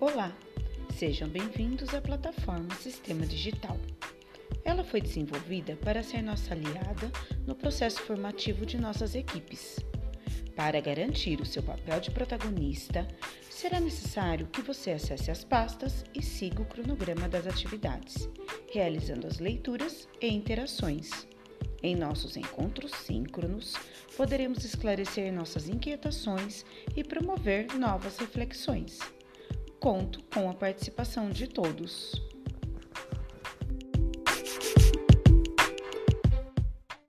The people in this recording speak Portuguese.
Olá, sejam bem-vindos à plataforma Sistema Digital. Ela foi desenvolvida para ser nossa aliada no processo formativo de nossas equipes. Para garantir o seu papel de protagonista, será necessário que você acesse as pastas e siga o cronograma das atividades, realizando as leituras e interações. Em nossos encontros síncronos, poderemos esclarecer nossas inquietações e promover novas reflexões. Conto com a participação de todos.